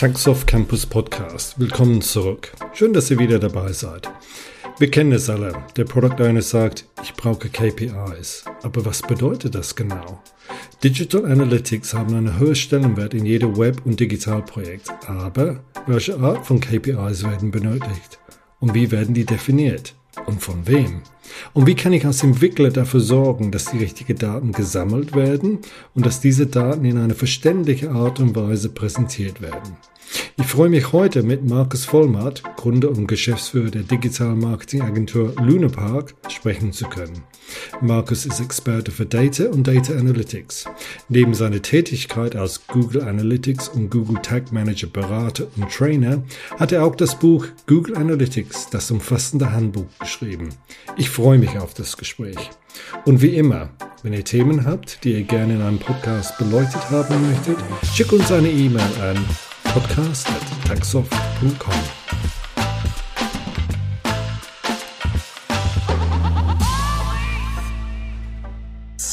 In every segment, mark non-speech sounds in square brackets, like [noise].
Taxoff Campus Podcast. Willkommen zurück. Schön, dass ihr wieder dabei seid. Wir kennen es alle. Der Product Owner sagt, ich brauche KPIs. Aber was bedeutet das genau? Digital Analytics haben einen hohen Stellenwert in jedem Web- und Digitalprojekt. Aber welche Art von KPIs werden benötigt? Und wie werden die definiert? Und von wem? Und wie kann ich als Entwickler dafür sorgen, dass die richtigen Daten gesammelt werden und dass diese Daten in einer verständlichen Art und Weise präsentiert werden? Ich freue mich heute mit Markus Vollmatt, Gründer und Geschäftsführer der Digital Marketing Agentur Lunapark, sprechen zu können. Markus ist Experte für Data und Data Analytics. Neben seiner Tätigkeit als Google Analytics und Google Tag Manager Berater und Trainer hat er auch das Buch Google Analytics, das umfassende Handbuch, geschrieben. Ich freue mich auf das Gespräch. Und wie immer, wenn ihr Themen habt, die ihr gerne in einem Podcast beleuchtet haben möchtet, schickt uns eine E-Mail an podcast.taxoft.com.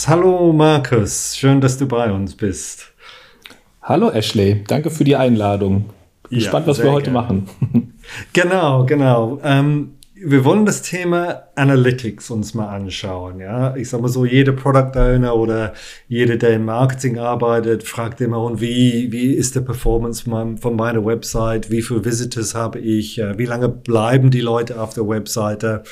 Hallo Markus, schön, dass du bei uns bist. Hallo Ashley, danke für die Einladung. Bin ja, gespannt, was wir heute gerne. machen. [laughs] Genau, genau. Ähm, wir wollen das Thema Analytics uns mal anschauen. Ja, ich sag mal so, jeder Product Owner oder jeder, der im Marketing arbeitet, fragt immer, und wie, wie ist der Performance von meiner Website? Wie viele Visitors habe ich? Wie lange bleiben die Leute auf der Webseite?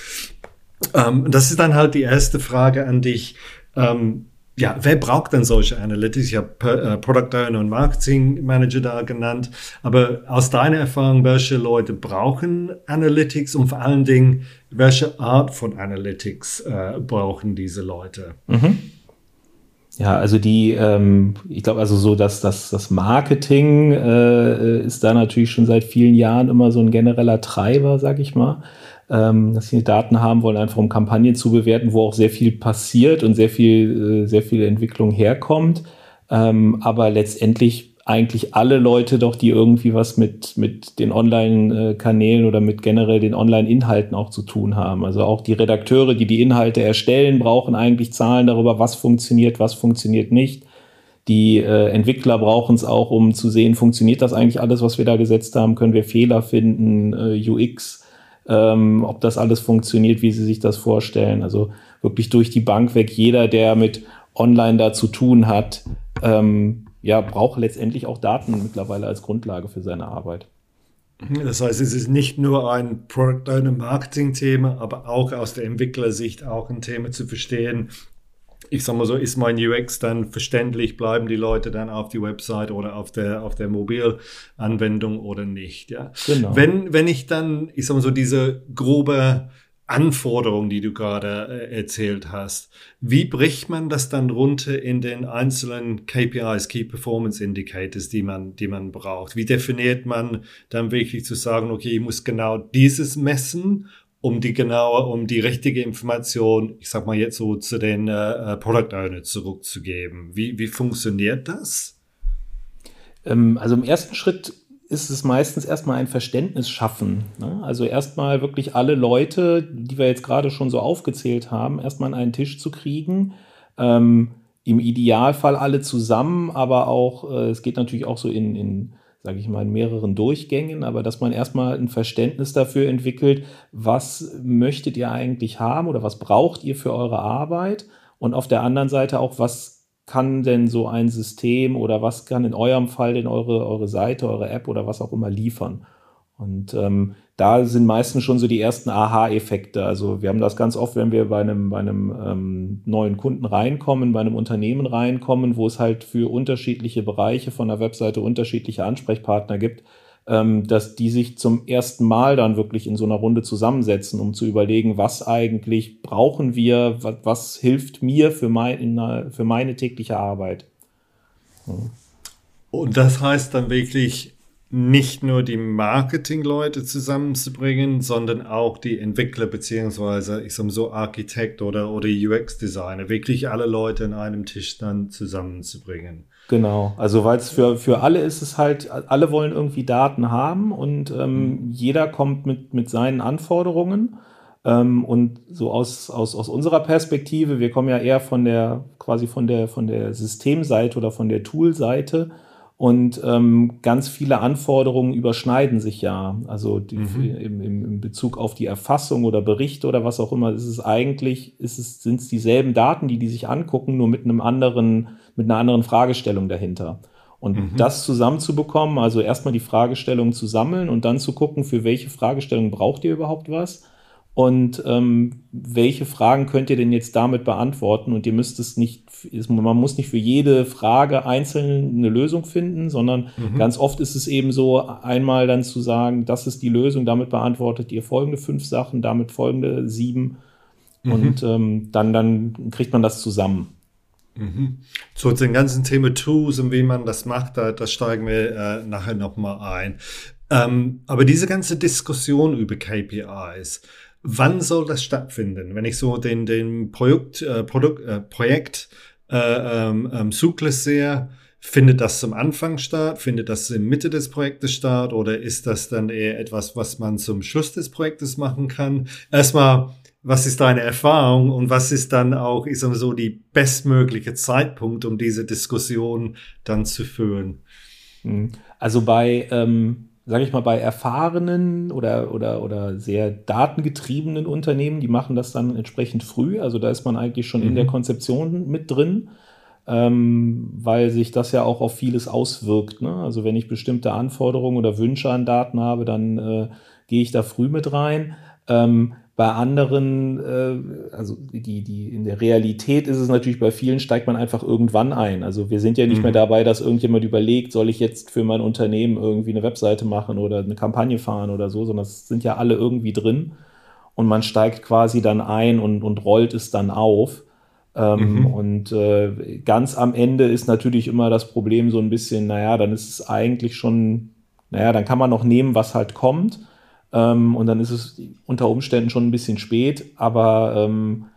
Ähm, das ist dann halt die erste Frage an dich. Ähm, ja, wer braucht denn solche Analytics? Ich habe äh, Product Owner und Marketing Manager da genannt. Aber aus deiner Erfahrung, welche Leute brauchen Analytics und vor allen Dingen, welche Art von Analytics äh, brauchen diese Leute? Mhm. Ja, also die, ähm, ich glaube also so, dass das, das Marketing äh, ist da natürlich schon seit vielen Jahren immer so ein genereller Treiber, sag ich mal ähm, dass sie Daten haben wollen, einfach um Kampagnen zu bewerten, wo auch sehr viel passiert und sehr viel, äh, sehr viel Entwicklung herkommt. Ähm, aber letztendlich eigentlich alle Leute doch, die irgendwie was mit, mit den Online-Kanälen oder mit generell den Online-Inhalten auch zu tun haben. Also auch die Redakteure, die die Inhalte erstellen, brauchen eigentlich Zahlen darüber, was funktioniert, was funktioniert nicht. Die äh, Entwickler brauchen es auch, um zu sehen, funktioniert das eigentlich alles, was wir da gesetzt haben? Können wir Fehler finden? Äh, UX ähm, ob das alles funktioniert, wie sie sich das vorstellen. Also wirklich durch die Bank weg, jeder, der mit Online da zu tun hat, ähm, ja, braucht letztendlich auch Daten mittlerweile als Grundlage für seine Arbeit. Das heißt, es ist nicht nur ein Product Owner Marketing Thema, aber auch aus der Entwicklersicht auch ein Thema zu verstehen, ich sag mal so, ist mein UX dann verständlich, bleiben die Leute dann auf die Website oder auf der, auf der Mobilanwendung oder nicht, ja. Genau. Wenn, wenn ich dann, ich sag mal so, diese grobe Anforderung, die du gerade äh, erzählt hast, wie bricht man das dann runter in den einzelnen KPIs, Key Performance Indicators, die man, die man braucht? Wie definiert man dann wirklich zu sagen, okay, ich muss genau dieses messen um die genaue, um die richtige Information, ich sag mal jetzt so zu den äh, äh, Product Owner zurückzugeben. Wie, wie funktioniert das? Ähm, also im ersten Schritt ist es meistens erstmal ein Verständnis schaffen. Ne? Also erstmal wirklich alle Leute, die wir jetzt gerade schon so aufgezählt haben, erstmal an einen Tisch zu kriegen. Ähm, Im Idealfall alle zusammen, aber auch, äh, es geht natürlich auch so in, in sage ich mal, in mehreren Durchgängen, aber dass man erstmal ein Verständnis dafür entwickelt, was möchtet ihr eigentlich haben oder was braucht ihr für eure Arbeit und auf der anderen Seite auch, was kann denn so ein System oder was kann in eurem Fall denn eure, eure Seite, eure App oder was auch immer liefern. Und ähm, da sind meistens schon so die ersten Aha-Effekte. Also wir haben das ganz oft, wenn wir bei einem, bei einem ähm, neuen Kunden reinkommen, bei einem Unternehmen reinkommen, wo es halt für unterschiedliche Bereiche von der Webseite unterschiedliche Ansprechpartner gibt, ähm, dass die sich zum ersten Mal dann wirklich in so einer Runde zusammensetzen, um zu überlegen, was eigentlich brauchen wir, was, was hilft mir für, mein, für meine tägliche Arbeit. Hm. Und das heißt dann wirklich, nicht nur die Marketingleute zusammenzubringen, sondern auch die Entwickler beziehungsweise ich sag mal so Architekt oder, oder UX-Designer, wirklich alle Leute an einem Tisch dann zusammenzubringen. Genau, also weil es für, für alle ist es halt, alle wollen irgendwie Daten haben und ähm, mhm. jeder kommt mit, mit seinen Anforderungen. Ähm, und so aus, aus, aus unserer Perspektive, wir kommen ja eher von der, quasi von der, von der Systemseite oder von der Toolseite. Und ähm, ganz viele Anforderungen überschneiden sich ja. Also die, mhm. im, im, Bezug auf die Erfassung oder Berichte oder was auch immer, ist es eigentlich, ist es, sind es dieselben Daten, die die sich angucken, nur mit einem anderen, mit einer anderen Fragestellung dahinter. Und mhm. das zusammenzubekommen, also erstmal die Fragestellung zu sammeln und dann zu gucken, für welche Fragestellung braucht ihr überhaupt was und ähm, welche Fragen könnt ihr denn jetzt damit beantworten? Und ihr müsst es nicht, man muss nicht für jede Frage einzeln eine Lösung finden, sondern mhm. ganz oft ist es eben so, einmal dann zu sagen, das ist die Lösung, damit beantwortet ihr folgende fünf Sachen, damit folgende sieben. Mhm. Und ähm, dann, dann kriegt man das zusammen. Mhm. Zu den ganzen Thema Tools und wie man das macht, da, da steigen wir äh, nachher nochmal ein. Ähm, aber diese ganze Diskussion über KPIs, Wann soll das stattfinden? Wenn ich so den, den Projekt, äh, Produkt, äh, Projekt äh, ähm, ähm, Zyklus sehe, findet das zum Anfang statt? Findet das in Mitte des Projektes statt? Oder ist das dann eher etwas, was man zum Schluss des Projektes machen kann? Erstmal, was ist deine Erfahrung und was ist dann auch, ich sag mal so, die bestmögliche Zeitpunkt, um diese Diskussion dann zu führen? Hm. Also bei ähm sage ich mal, bei erfahrenen oder, oder, oder sehr datengetriebenen Unternehmen, die machen das dann entsprechend früh. Also da ist man eigentlich schon mhm. in der mhm. Konzeption mit drin, ähm, weil sich das ja auch auf vieles auswirkt. Ne? Also wenn ich bestimmte Anforderungen oder Wünsche an Daten habe, dann äh, gehe ich da früh mit rein. Ähm, bei anderen, äh, also die, die in der Realität ist es natürlich, bei vielen steigt man einfach irgendwann ein. Also wir sind ja nicht mhm. mehr dabei, dass irgendjemand überlegt, soll ich jetzt für mein Unternehmen irgendwie eine Webseite machen oder eine Kampagne fahren oder so, sondern es sind ja alle irgendwie drin und man steigt quasi dann ein und, und rollt es dann auf. Ähm, mhm. Und äh, ganz am Ende ist natürlich immer das Problem so ein bisschen, naja, dann ist es eigentlich schon, naja, dann kann man noch nehmen, was halt kommt. Ähm, und dann ist es unter Umständen schon ein bisschen spät, aber ähm,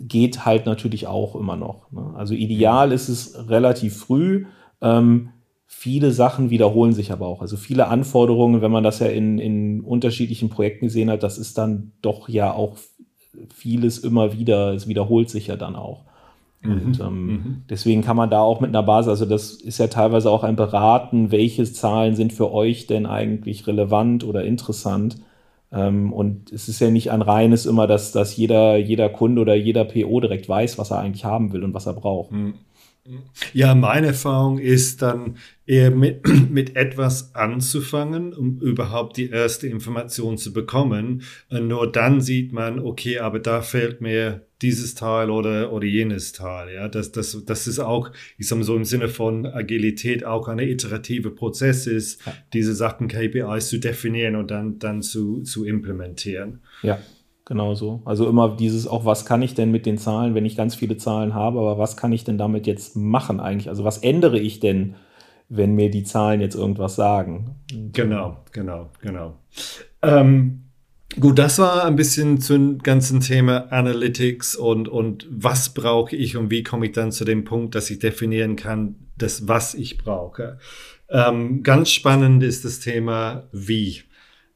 geht halt natürlich auch immer noch. Ne? Also ideal ist es relativ früh. Ähm, viele Sachen wiederholen sich aber auch. Also viele Anforderungen, wenn man das ja in, in unterschiedlichen Projekten gesehen hat, das ist dann doch ja auch vieles immer wieder, es wiederholt sich ja dann auch. Und mhm. ähm, mhm. deswegen kann man da auch mit einer Basis, also das ist ja teilweise auch ein Beraten, welche Zahlen sind für euch denn eigentlich relevant oder interessant. Ähm, und es ist ja nicht ein reines immer, dass, dass jeder, jeder Kunde oder jeder PO direkt weiß, was er eigentlich haben will und was er braucht. Mhm. Ja, meine Erfahrung ist dann eher mit, [clears throat] mit etwas anzufangen, um überhaupt die erste Information zu bekommen. Und nur dann sieht man, okay, aber da fehlt mir dieses Teil oder, oder jenes Teil. Ja, das, das, das ist auch, ich sage mal so im Sinne von Agilität auch eine iterative Prozess ist, ja. diese Sachen KPIs zu definieren und dann, dann zu, zu implementieren. Ja. Genau so. Also immer dieses auch, was kann ich denn mit den Zahlen, wenn ich ganz viele Zahlen habe, aber was kann ich denn damit jetzt machen eigentlich? Also was ändere ich denn, wenn mir die Zahlen jetzt irgendwas sagen? Genau, genau, genau. Ähm, gut, das war ein bisschen zum ganzen Thema Analytics und, und was brauche ich und wie komme ich dann zu dem Punkt, dass ich definieren kann, das, was ich brauche. Ähm, ganz spannend ist das Thema wie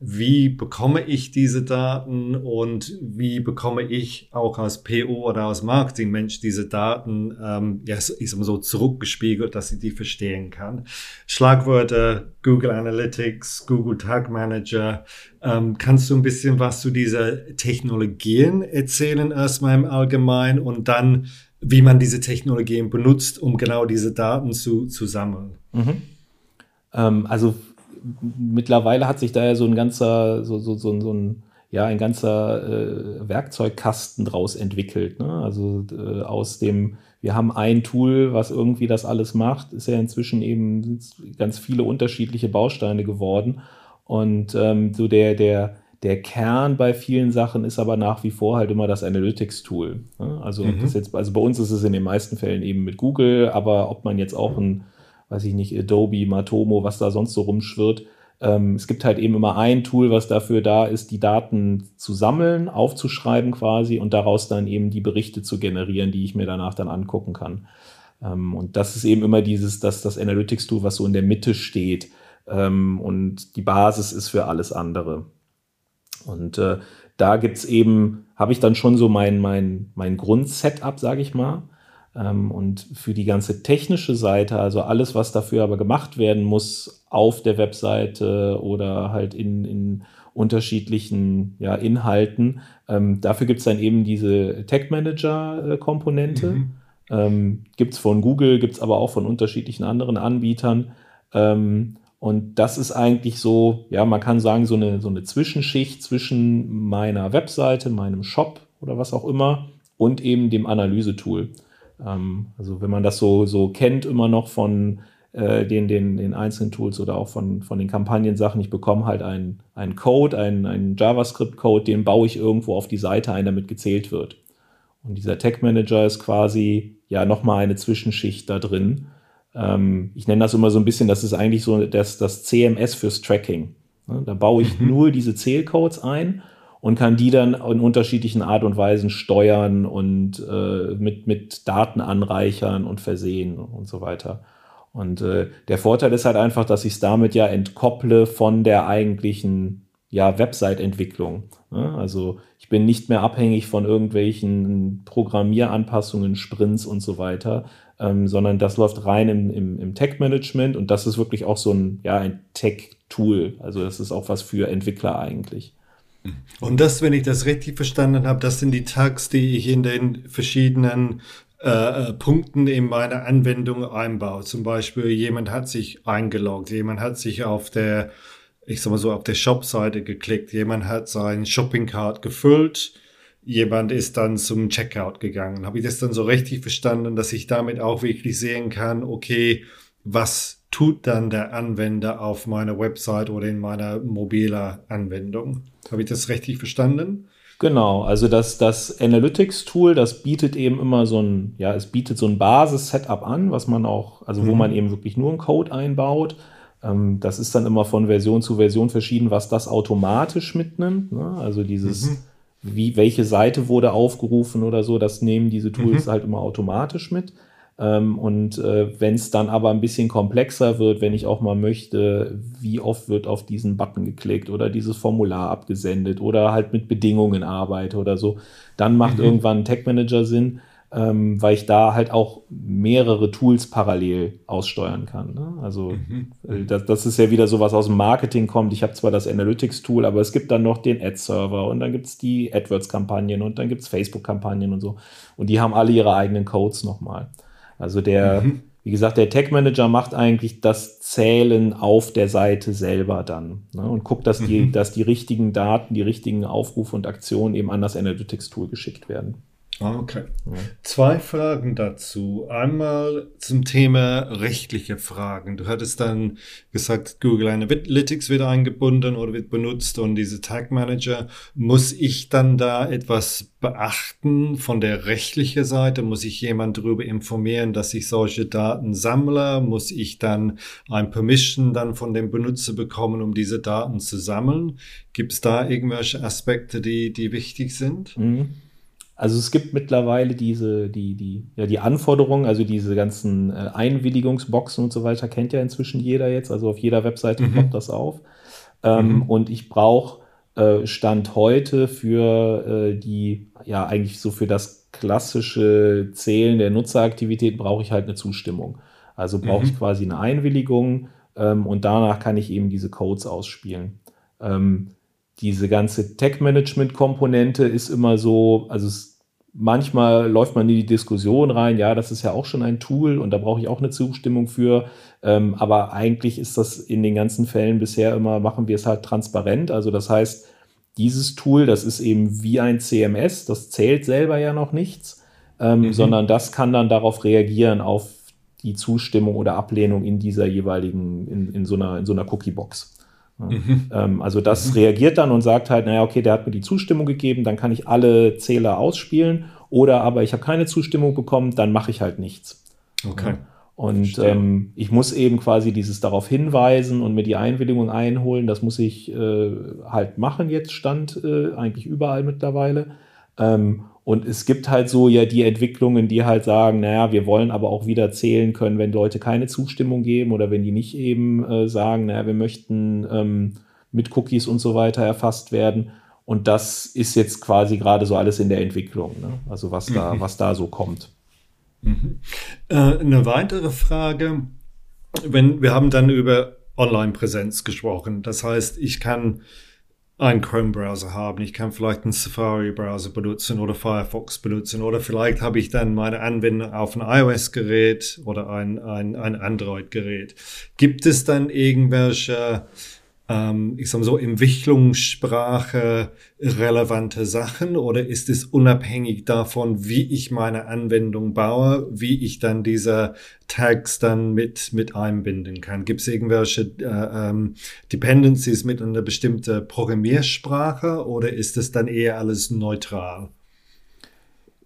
wie bekomme ich diese Daten und wie bekomme ich auch als PO oder als Marketingmensch diese Daten, ähm, ja, sag mal so zurückgespiegelt, dass ich die verstehen kann. Schlagwörter Google Analytics, Google Tag Manager. Ähm, kannst du ein bisschen was zu dieser Technologien erzählen erstmal im Allgemeinen und dann, wie man diese Technologien benutzt, um genau diese Daten zu, zu sammeln? Mhm. Ähm, also mittlerweile hat sich da ja so ein ganzer, so, so, so, so ein, ja, ein ganzer äh, Werkzeugkasten draus entwickelt. Ne? Also äh, aus dem, wir haben ein Tool, was irgendwie das alles macht, ist ja inzwischen eben ganz viele unterschiedliche Bausteine geworden. Und ähm, so der, der, der Kern bei vielen Sachen ist aber nach wie vor halt immer das Analytics-Tool. Ne? Also, mhm. jetzt, also bei uns ist es in den meisten Fällen eben mit Google, aber ob man jetzt auch ein weiß ich nicht, Adobe, Matomo, was da sonst so rumschwirrt. Ähm, es gibt halt eben immer ein Tool, was dafür da ist, die Daten zu sammeln, aufzuschreiben quasi und daraus dann eben die Berichte zu generieren, die ich mir danach dann angucken kann. Ähm, und das ist eben immer dieses, das, das Analytics-Tool, was so in der Mitte steht. Ähm, und die Basis ist für alles andere. Und äh, da gibt's eben, habe ich dann schon so mein, mein, mein Grundsetup, sage ich mal. Ähm, und für die ganze technische Seite, also alles, was dafür aber gemacht werden muss auf der Webseite oder halt in, in unterschiedlichen ja, Inhalten, ähm, dafür gibt es dann eben diese Tech Manager-Komponente. Mhm. Ähm, gibt es von Google, gibt es aber auch von unterschiedlichen anderen Anbietern. Ähm, und das ist eigentlich so, ja, man kann sagen, so eine, so eine Zwischenschicht zwischen meiner Webseite, meinem Shop oder was auch immer und eben dem Analysetool. Ähm, also wenn man das so, so kennt immer noch von äh, den, den, den einzelnen Tools oder auch von, von den Kampagnensachen, ich bekomme halt einen, einen Code, einen, einen JavaScript-Code, den baue ich irgendwo auf die Seite ein, damit gezählt wird. Und dieser Tag Manager ist quasi ja nochmal eine Zwischenschicht da drin. Ähm, ich nenne das immer so ein bisschen, das ist eigentlich so das, das CMS fürs Tracking. Da baue ich [laughs] nur diese Zählcodes ein und kann die dann in unterschiedlichen Art und Weisen steuern und äh, mit, mit Daten anreichern und versehen und so weiter. Und äh, der Vorteil ist halt einfach, dass ich es damit ja entkopple von der eigentlichen ja, Website-Entwicklung. Ne? Also ich bin nicht mehr abhängig von irgendwelchen Programmieranpassungen, Sprints und so weiter, ähm, sondern das läuft rein im, im, im Tech-Management und das ist wirklich auch so ein, ja, ein Tech-Tool. Also das ist auch was für Entwickler eigentlich. Und das, wenn ich das richtig verstanden habe, das sind die Tags, die ich in den verschiedenen äh, äh, Punkten in meiner Anwendung einbaue. Zum Beispiel, jemand hat sich eingeloggt, jemand hat sich auf der ich sag mal so, auf der Shop-Seite geklickt. Jemand hat sein Shopping-Card gefüllt. Jemand ist dann zum Checkout gegangen. Habe ich das dann so richtig verstanden, dass ich damit auch wirklich sehen kann, okay, was tut dann der Anwender auf meiner Website oder in meiner mobiler Anwendung? Habe ich das richtig verstanden? Genau, also das, das Analytics-Tool, das bietet eben immer so ein, ja, es bietet so ein Basis-Setup an, was man auch, also wo mhm. man eben wirklich nur einen Code einbaut. Ähm, das ist dann immer von Version zu Version verschieden, was das automatisch mitnimmt. Ne? Also dieses, mhm. wie, welche Seite wurde aufgerufen oder so, das nehmen diese Tools mhm. halt immer automatisch mit. Ähm, und äh, wenn es dann aber ein bisschen komplexer wird, wenn ich auch mal möchte, wie oft wird auf diesen Button geklickt oder dieses Formular abgesendet oder halt mit Bedingungen arbeite oder so, dann macht mhm. irgendwann ein Tech Manager Sinn ähm, weil ich da halt auch mehrere Tools parallel aussteuern kann. Ne? Also mhm. Äh, das, das, ist ja wieder so, was aus dem Marketing kommt. Ich habe zwar das Analytics-Tool, aber es gibt dann noch den Ad-Server und dann gibt es die AdWords-Kampagnen und dann gibt es Facebook-Kampagnen und so. Und die haben alle ihre eigenen Codes nochmal. Also der, mhm. wie gesagt, der Tech-Manager macht eigentlich das Zählen auf der Seite selber dann ne? und guckt, dass die, mhm. dass die richtigen Daten, die richtigen Aufrufe und Aktionen eben an das Analytics-Tool geschickt werden. Okay. Ja. Zwei Fragen dazu. Einmal zum Thema rechtliche Fragen. Du hattest dann gesagt, Google Analytics wird eingebunden oder wird benutzt und diese Tag Manager. Muss ich dann da etwas beachten von der rechtlichen Seite? Muss ich jemand darüber informieren, dass ich solche Daten sammle? Muss ich dann ein Permission dann von dem Benutzer bekommen, um diese Daten zu sammeln? Gibt es da irgendwelche Aspekte, die, die wichtig sind? Mhm. Also es gibt mittlerweile diese, die, die, ja, die Anforderungen, also diese ganzen äh, Einwilligungsboxen und so weiter, kennt ja inzwischen jeder jetzt. Also auf jeder Webseite mhm. poppt das auf. Ähm, mhm. Und ich brauche äh, Stand heute für äh, die, ja, eigentlich so für das klassische Zählen der Nutzeraktivität brauche ich halt eine Zustimmung. Also brauche mhm. ich quasi eine Einwilligung ähm, und danach kann ich eben diese Codes ausspielen. Ähm, diese ganze Tech-Management-Komponente ist immer so, also es, manchmal läuft man in die Diskussion rein, ja, das ist ja auch schon ein Tool und da brauche ich auch eine Zustimmung für. Ähm, aber eigentlich ist das in den ganzen Fällen bisher immer, machen wir es halt transparent. Also das heißt, dieses Tool, das ist eben wie ein CMS, das zählt selber ja noch nichts, ähm, mhm. sondern das kann dann darauf reagieren, auf die Zustimmung oder Ablehnung in dieser jeweiligen, in, in so einer, in so einer Cookie-Box. Mhm. Ähm, also das mhm. reagiert dann und sagt halt, naja, okay, der hat mir die Zustimmung gegeben, dann kann ich alle Zähler ausspielen. Oder aber ich habe keine Zustimmung bekommen, dann mache ich halt nichts. Okay. Und ähm, ich muss eben quasi dieses darauf hinweisen und mir die Einwilligung einholen. Das muss ich äh, halt machen jetzt, stand äh, eigentlich überall mittlerweile. Ähm, und es gibt halt so ja die Entwicklungen, die halt sagen, naja, wir wollen aber auch wieder zählen können, wenn Leute keine Zustimmung geben oder wenn die nicht eben äh, sagen, naja, wir möchten ähm, mit Cookies und so weiter erfasst werden. Und das ist jetzt quasi gerade so alles in der Entwicklung, ne? also was da, mhm. was da so kommt. Mhm. Äh, eine weitere Frage, wenn wir haben dann über Online-Präsenz gesprochen. Das heißt, ich kann einen Chrome-Browser haben, ich kann vielleicht einen Safari-Browser benutzen oder Firefox benutzen oder vielleicht habe ich dann meine Anwendung auf ein iOS-Gerät oder ein, ein, ein Android-Gerät. Gibt es dann irgendwelche ähm, ich sag so, Entwicklungssprache relevante Sachen oder ist es unabhängig davon, wie ich meine Anwendung baue, wie ich dann diese Tags dann mit, mit einbinden kann? Gibt es irgendwelche äh, ähm, Dependencies mit einer bestimmten Programmiersprache oder ist es dann eher alles neutral?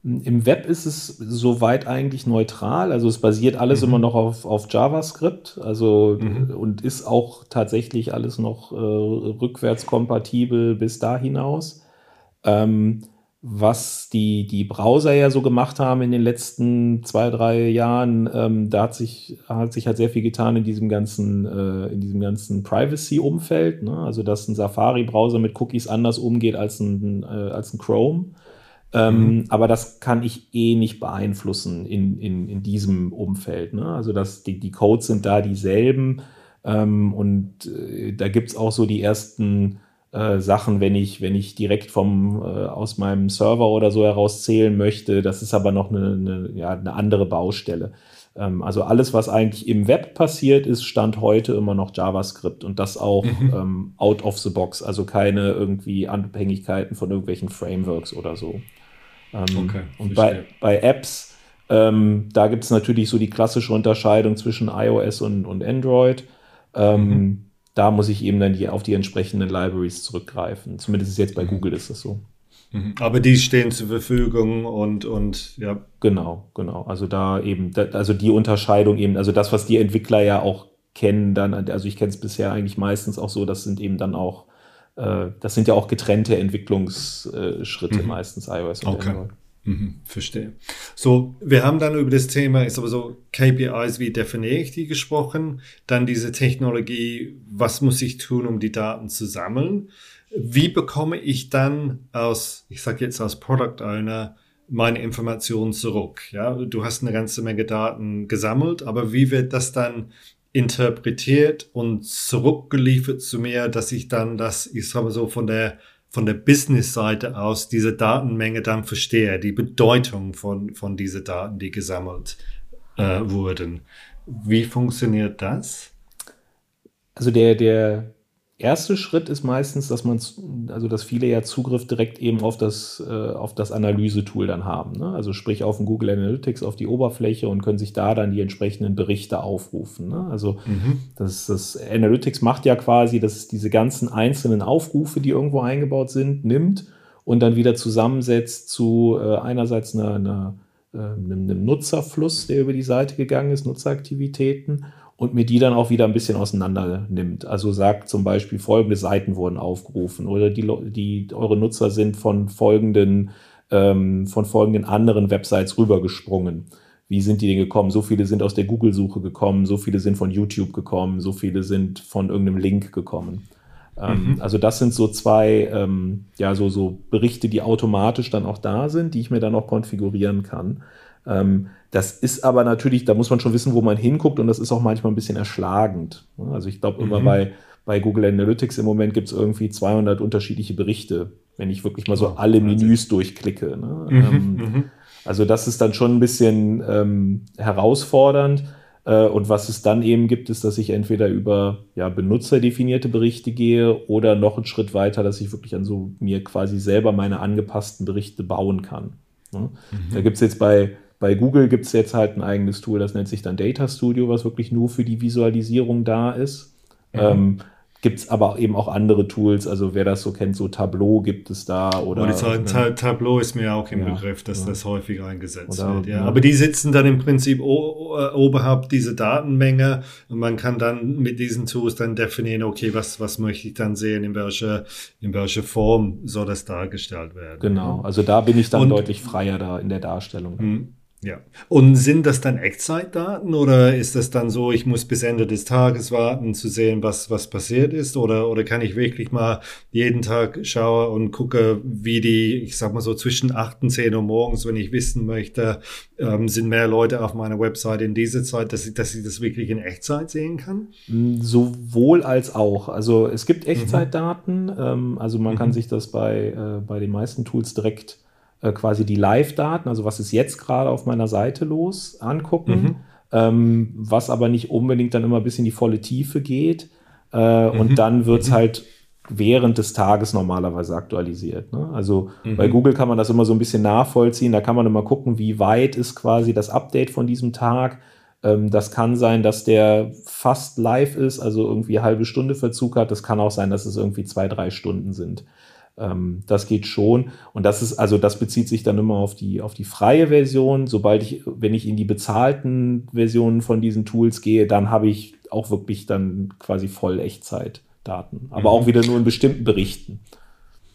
Im Web ist es soweit eigentlich neutral. Also es basiert alles mhm. immer noch auf, auf JavaScript. Also mhm. und ist auch tatsächlich alles noch äh, rückwärtskompatibel bis da hinaus. Ähm, was die, die Browser ja so gemacht haben in den letzten zwei, drei Jahren, ähm, da hat sich, hat sich halt sehr viel getan in diesem ganzen, äh, in diesem ganzen Privacy-Umfeld. Ne? Also dass ein Safari-Browser mit Cookies anders umgeht als ein, äh, als ein Chrome. Ähm, mhm. Aber das kann ich eh nicht beeinflussen in, in, in diesem Umfeld. Ne? Also das, die, die Codes sind da dieselben. Ähm, und äh, da gibt es auch so die ersten äh, Sachen, wenn ich, wenn ich direkt vom, äh, aus meinem Server oder so heraus zählen möchte. Das ist aber noch eine, eine, ja, eine andere Baustelle. Ähm, also alles, was eigentlich im Web passiert, ist Stand heute immer noch JavaScript und das auch mhm. ähm, out of the box, also keine irgendwie Abhängigkeiten von irgendwelchen Frameworks oder so. Ähm, okay, und bei, bei Apps, ähm, da gibt es natürlich so die klassische Unterscheidung zwischen iOS und, und Android. Ähm, mhm. Da muss ich eben dann die, auf die entsprechenden Libraries zurückgreifen. Zumindest jetzt bei mhm. Google ist das so. Mhm. Aber die stehen zur Verfügung und, und ja. Genau, genau. Also da eben, da, also die Unterscheidung eben, also das, was die Entwickler ja auch kennen, dann, also ich kenne es bisher eigentlich meistens auch so, das sind eben dann auch äh, das sind ja auch getrennte Entwicklungsschritte mhm. meistens, iOS und okay. Android. Mhm, verstehe. So, wir haben dann über das Thema, ist aber so KPIs, wie definiere ich die gesprochen, dann diese Technologie, was muss ich tun, um die Daten zu sammeln? Wie bekomme ich dann aus, ich sage jetzt als Product Owner, meine Informationen zurück? Ja, du hast eine ganze Menge Daten gesammelt, aber wie wird das dann interpretiert und zurückgeliefert zu mir, dass ich dann das, ich sage mal so, von der, von der Business-Seite aus diese Datenmenge dann verstehe, die Bedeutung von, von diese Daten, die gesammelt äh, wurden. Wie funktioniert das? Also der, der erste Schritt ist meistens, dass man, also dass viele ja Zugriff direkt eben auf das, äh, auf das Analysetool dann haben. Ne? Also sprich auf den Google Analytics, auf die Oberfläche und können sich da dann die entsprechenden Berichte aufrufen. Ne? Also mhm. das, das Analytics macht ja quasi, dass es diese ganzen einzelnen Aufrufe, die irgendwo eingebaut sind, nimmt und dann wieder zusammensetzt zu äh, einerseits einer, einer, äh, einem, einem Nutzerfluss, der über die Seite gegangen ist, Nutzeraktivitäten und mir die dann auch wieder ein bisschen auseinander nimmt. Also sagt zum Beispiel, folgende Seiten wurden aufgerufen oder die, die eure Nutzer sind von folgenden, ähm, von folgenden anderen Websites rübergesprungen. Wie sind die denn gekommen? So viele sind aus der Google-Suche gekommen, so viele sind von YouTube gekommen, so viele sind von irgendeinem Link gekommen. Ähm, mhm. Also das sind so zwei, ähm, ja, so, so Berichte, die automatisch dann auch da sind, die ich mir dann auch konfigurieren kann. Ähm, das ist aber natürlich, da muss man schon wissen, wo man hinguckt und das ist auch manchmal ein bisschen erschlagend. Also ich glaube immer mhm. bei, bei Google Analytics im Moment gibt es irgendwie 200 unterschiedliche Berichte, wenn ich wirklich mal so alle Menüs durchklicke. Ne? Mhm, ähm, mhm. also das ist dann schon ein bisschen ähm, herausfordernd. Äh, und was es dann eben gibt, ist, dass ich entweder über ja, benutzerdefinierte Berichte gehe oder noch einen Schritt weiter, dass ich wirklich an so mir quasi selber meine angepassten Berichte bauen kann. Ne? Mhm. Da gibt es jetzt bei bei Google gibt es jetzt halt ein eigenes Tool, das nennt sich dann Data Studio, was wirklich nur für die Visualisierung da ist. Mhm. Ähm, gibt es aber eben auch andere Tools, also wer das so kennt, so Tableau gibt es da oder. Und sagen, ne? Tableau ist mir auch im ja, Begriff, dass ja. das häufig eingesetzt oder, wird. Ja. Aber die sitzen dann im Prinzip oberhalb dieser Datenmenge und man kann dann mit diesen Tools dann definieren, okay, was, was möchte ich dann sehen, in welcher, in welcher Form soll das dargestellt werden. Genau, also da bin ich dann und, deutlich freier da in der Darstellung. Ja. Und sind das dann Echtzeitdaten oder ist das dann so, ich muss bis Ende des Tages warten, zu sehen, was, was passiert ist? Oder, oder kann ich wirklich mal jeden Tag schauen und gucke, wie die, ich sag mal so zwischen 8 und 10 Uhr morgens, wenn ich wissen möchte, ähm, sind mehr Leute auf meiner Website in dieser Zeit, dass ich, dass ich das wirklich in Echtzeit sehen kann? Mm, sowohl als auch. Also es gibt Echtzeitdaten, mhm. ähm, also man mhm. kann sich das bei, äh, bei den meisten Tools direkt quasi die Live-Daten, also was ist jetzt gerade auf meiner Seite los, angucken, mhm. ähm, was aber nicht unbedingt dann immer bis in die volle Tiefe geht. Äh, mhm. Und dann wird es mhm. halt während des Tages normalerweise aktualisiert. Ne? Also mhm. bei Google kann man das immer so ein bisschen nachvollziehen. Da kann man immer gucken, wie weit ist quasi das Update von diesem Tag. Ähm, das kann sein, dass der fast live ist, also irgendwie eine halbe Stunde Verzug hat. Das kann auch sein, dass es irgendwie zwei, drei Stunden sind. Ähm, das geht schon. Und das ist, also das bezieht sich dann immer auf die, auf die freie Version. Sobald ich, wenn ich in die bezahlten Versionen von diesen Tools gehe, dann habe ich auch wirklich dann quasi voll Echtzeitdaten. Aber mhm. auch wieder nur in bestimmten Berichten.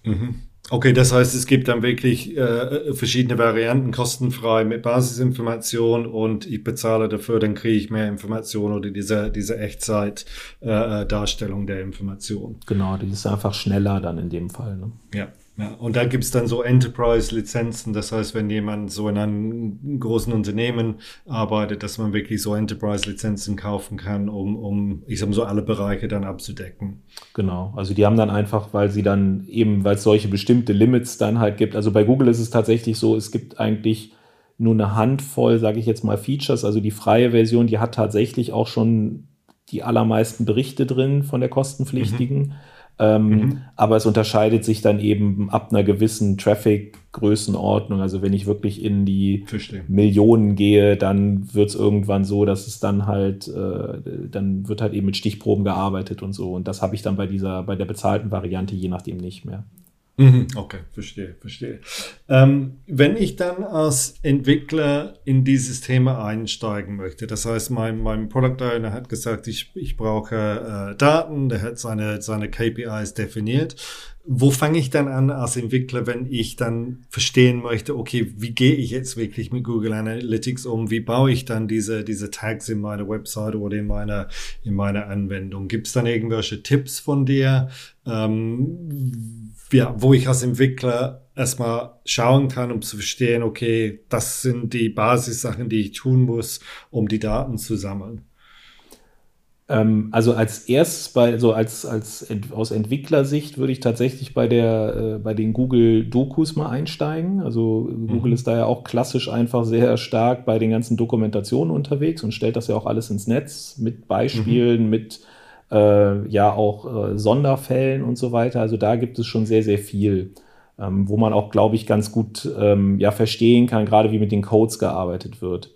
Mhm. Okay, das heißt, es gibt dann wirklich äh, verschiedene Varianten kostenfrei mit Basisinformation und ich bezahle dafür, dann kriege ich mehr Informationen oder diese, diese Echtzeit-Darstellung äh, der Information. Genau, die ist einfach schneller dann in dem Fall. Ne? Ja. Ja, und da gibt's dann so Enterprise-Lizenzen, das heißt, wenn jemand so in einem großen Unternehmen arbeitet, dass man wirklich so Enterprise-Lizenzen kaufen kann, um, um, ich sag mal so, alle Bereiche dann abzudecken. Genau, also die haben dann einfach, weil sie dann eben, weil es solche bestimmte Limits dann halt gibt, also bei Google ist es tatsächlich so, es gibt eigentlich nur eine Handvoll, sage ich jetzt mal, Features, also die freie Version, die hat tatsächlich auch schon die allermeisten Berichte drin von der kostenpflichtigen. Mhm. Ähm, mhm. Aber es unterscheidet sich dann eben ab einer gewissen Traffic-Größenordnung. Also wenn ich wirklich in die Verstehe. Millionen gehe, dann wird es irgendwann so, dass es dann halt, äh, dann wird halt eben mit Stichproben gearbeitet und so. Und das habe ich dann bei dieser, bei der bezahlten Variante je nachdem nicht mehr. Mhm. Okay, verstehe, verstehe. Ähm, wenn ich dann als Entwickler in dieses Thema einsteigen möchte, das heißt, mein, mein Product Owner hat gesagt, ich, ich brauche äh, Daten, der hat seine, seine KPIs definiert. Wo fange ich dann an als Entwickler, wenn ich dann verstehen möchte, okay, wie gehe ich jetzt wirklich mit Google Analytics um? Wie baue ich dann diese, diese Tags in meiner Website oder in meiner, in meiner Anwendung? Gibt es dann irgendwelche Tipps von dir? Ähm, ja, wo ich als Entwickler erstmal schauen kann, um zu verstehen, okay, das sind die Basissachen, die ich tun muss, um die Daten zu sammeln. Ähm, also als erstes bei, so als, als Ent, aus Entwicklersicht würde ich tatsächlich bei der, äh, bei den Google Dokus mal einsteigen. Also Google mhm. ist da ja auch klassisch einfach sehr stark bei den ganzen Dokumentationen unterwegs und stellt das ja auch alles ins Netz mit Beispielen, mhm. mit äh, ja auch äh, Sonderfällen und so weiter. Also da gibt es schon sehr, sehr viel, ähm, wo man auch, glaube ich, ganz gut ähm, ja, verstehen kann, gerade wie mit den Codes gearbeitet wird.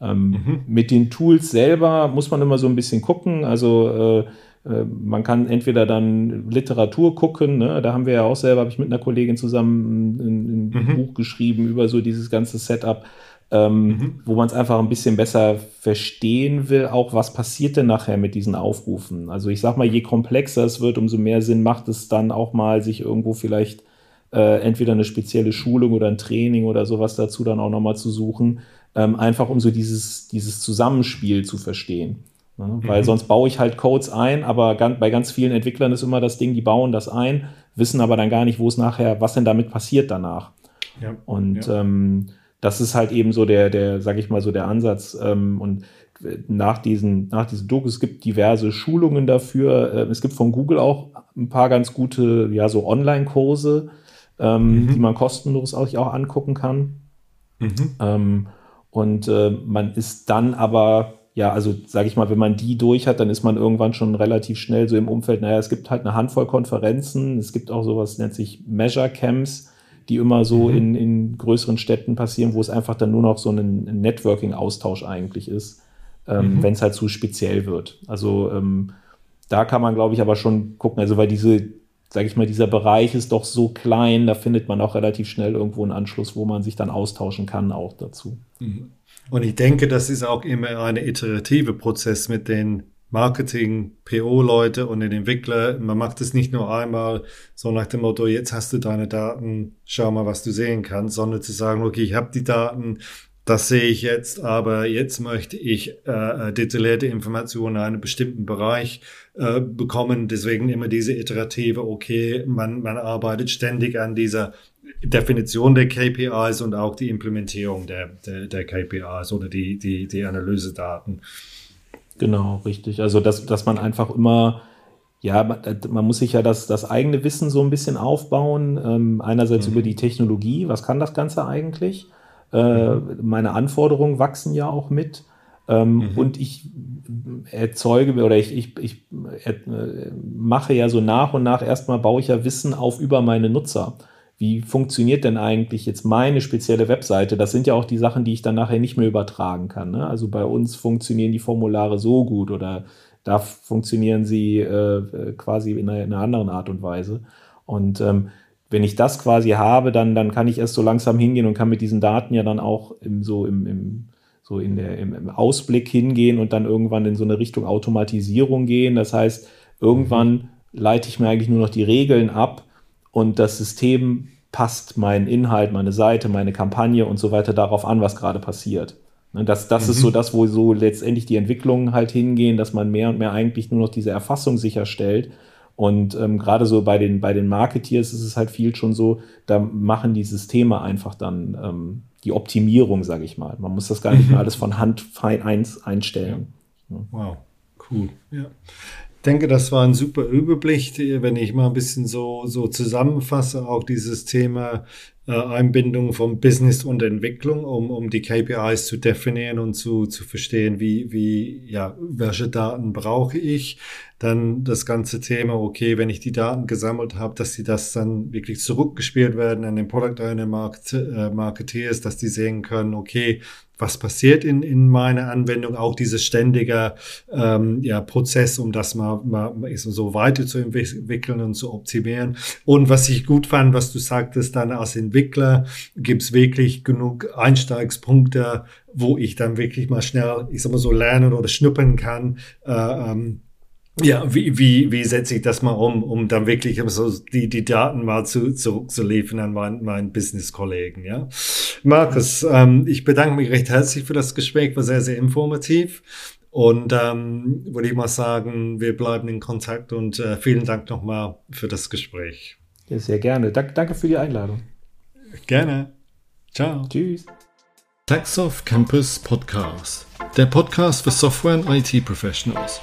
Ähm, mhm. Mit den Tools selber muss man immer so ein bisschen gucken. Also äh, äh man kann entweder dann Literatur gucken, ne? da haben wir ja auch selber, habe ich mit einer Kollegin zusammen ein, ein mhm. Buch geschrieben über so dieses ganze Setup ähm, mhm. wo man es einfach ein bisschen besser verstehen will, auch was passiert denn nachher mit diesen Aufrufen. Also ich sag mal, je komplexer es wird, umso mehr Sinn macht es dann auch mal, sich irgendwo vielleicht äh, entweder eine spezielle Schulung oder ein Training oder sowas dazu dann auch nochmal zu suchen, ähm, einfach um so dieses, dieses Zusammenspiel zu verstehen. Ne? Mhm. Weil sonst baue ich halt Codes ein, aber ganz, bei ganz vielen Entwicklern ist immer das Ding, die bauen das ein, wissen aber dann gar nicht, wo es nachher, was denn damit passiert danach. Ja. Und ja. Ähm, das ist halt eben so der, der, sag ich mal so der Ansatz. Ähm, und nach diesen, nach diesen Dokus, es gibt diverse Schulungen dafür. Ähm, es gibt von Google auch ein paar ganz gute, ja, so Online-Kurse, ähm, mhm. die man kostenlos auch, auch angucken kann. Mhm. Ähm, und äh, man ist dann aber, ja, also sage ich mal, wenn man die durch hat, dann ist man irgendwann schon relativ schnell so im Umfeld, naja, es gibt halt eine Handvoll Konferenzen, es gibt auch sowas, nennt sich Measure Camps, die immer so mhm. in, in größeren Städten passieren, wo es einfach dann nur noch so ein Networking-Austausch eigentlich ist, ähm, mhm. wenn es halt zu speziell wird. Also ähm, da kann man, glaube ich, aber schon gucken, also weil diese, sage ich mal, dieser Bereich ist doch so klein, da findet man auch relativ schnell irgendwo einen Anschluss, wo man sich dann austauschen kann auch dazu. Mhm. Und ich denke, das ist auch immer ein iterative Prozess mit den Marketing, PO-Leute und den Entwickler. Man macht es nicht nur einmal so nach dem Motto, jetzt hast du deine Daten, schau mal, was du sehen kannst, sondern zu sagen, okay, ich habe die Daten, das sehe ich jetzt, aber jetzt möchte ich äh, detaillierte Informationen in einem bestimmten Bereich äh, bekommen. Deswegen immer diese iterative, okay, man, man arbeitet ständig an dieser Definition der KPIs und auch die Implementierung der, der, der KPIs oder die, die, die Analysedaten. Genau, richtig. Also, dass, dass man einfach immer ja, man, man, muss sich ja das, das eigene Wissen so ein bisschen aufbauen. Ähm, einerseits mhm. über die Technologie, was kann das Ganze eigentlich? Äh, mhm. Meine Anforderungen wachsen ja auch mit. Ähm, mhm. Und ich erzeuge oder ich, ich, ich äh, mache ja so nach und nach erstmal, baue ich ja Wissen auf über meine Nutzer. Wie funktioniert denn eigentlich jetzt meine spezielle Webseite? Das sind ja auch die Sachen, die ich dann nachher nicht mehr übertragen kann. Ne? Also bei uns funktionieren die Formulare so gut oder da funktionieren sie äh, quasi in einer, in einer, anderen Art und Weise. Und ähm, wenn ich das quasi habe, dann, dann kann ich erst so langsam hingehen und kann mit diesen Daten ja dann auch im, so im, im so in der, im, im Ausblick hingehen und dann irgendwann in so eine Richtung Automatisierung gehen. Das heißt, irgendwann leite ich mir eigentlich nur noch die Regeln ab und das System passt meinen Inhalt, meine Seite, meine Kampagne und so weiter darauf an, was gerade passiert. Ne, das, das mhm. ist so mhm. das, wo so letztendlich die Entwicklungen halt hingehen, dass man mehr und mehr eigentlich nur noch diese Erfassung sicherstellt. Und ähm, gerade so bei den, bei den Marketeers ist es halt viel schon so, da machen die Systeme einfach dann ähm, die Optimierung, sage ich mal. Man muss das gar nicht [laughs] mehr alles von Hand fein eins einstellen. Ja. Wow, cool. Ja. Denke, das war ein super Überblick, wenn ich mal ein bisschen so, so zusammenfasse, auch dieses Thema äh, Einbindung von Business und Entwicklung, um, um die KPIs zu definieren und zu, zu verstehen, wie, wie, ja, welche Daten brauche ich. Dann das ganze Thema, okay, wenn ich die Daten gesammelt habe, dass sie das dann wirklich zurückgespielt werden an den Product Owner Market, äh, Marketeers, dass die sehen können, okay, was passiert in, in meiner Anwendung, auch dieses ständige ähm, ja, Prozess, um das mal, mal so weiterzuentwickeln und zu optimieren. Und was ich gut fand, was du sagtest, dann als Entwickler gibt's wirklich genug Einsteigspunkte, wo ich dann wirklich mal schnell, ich sag mal so, lernen oder schnuppern kann. Äh, ähm, ja, wie, wie, wie setze ich das mal um, um dann wirklich so die, die Daten mal zu, zurückzuliefern an meinen, meinen Business-Kollegen, ja. Markus, ähm, ich bedanke mich recht herzlich für das Gespräch, war sehr, sehr informativ. Und ähm, würde ich mal sagen, wir bleiben in Kontakt und äh, vielen Dank nochmal für das Gespräch. Ja, sehr gerne. Dank, danke für die Einladung. Gerne. Ciao. Tschüss. Taxoff Campus Podcast. Der Podcast für Software und IT Professionals.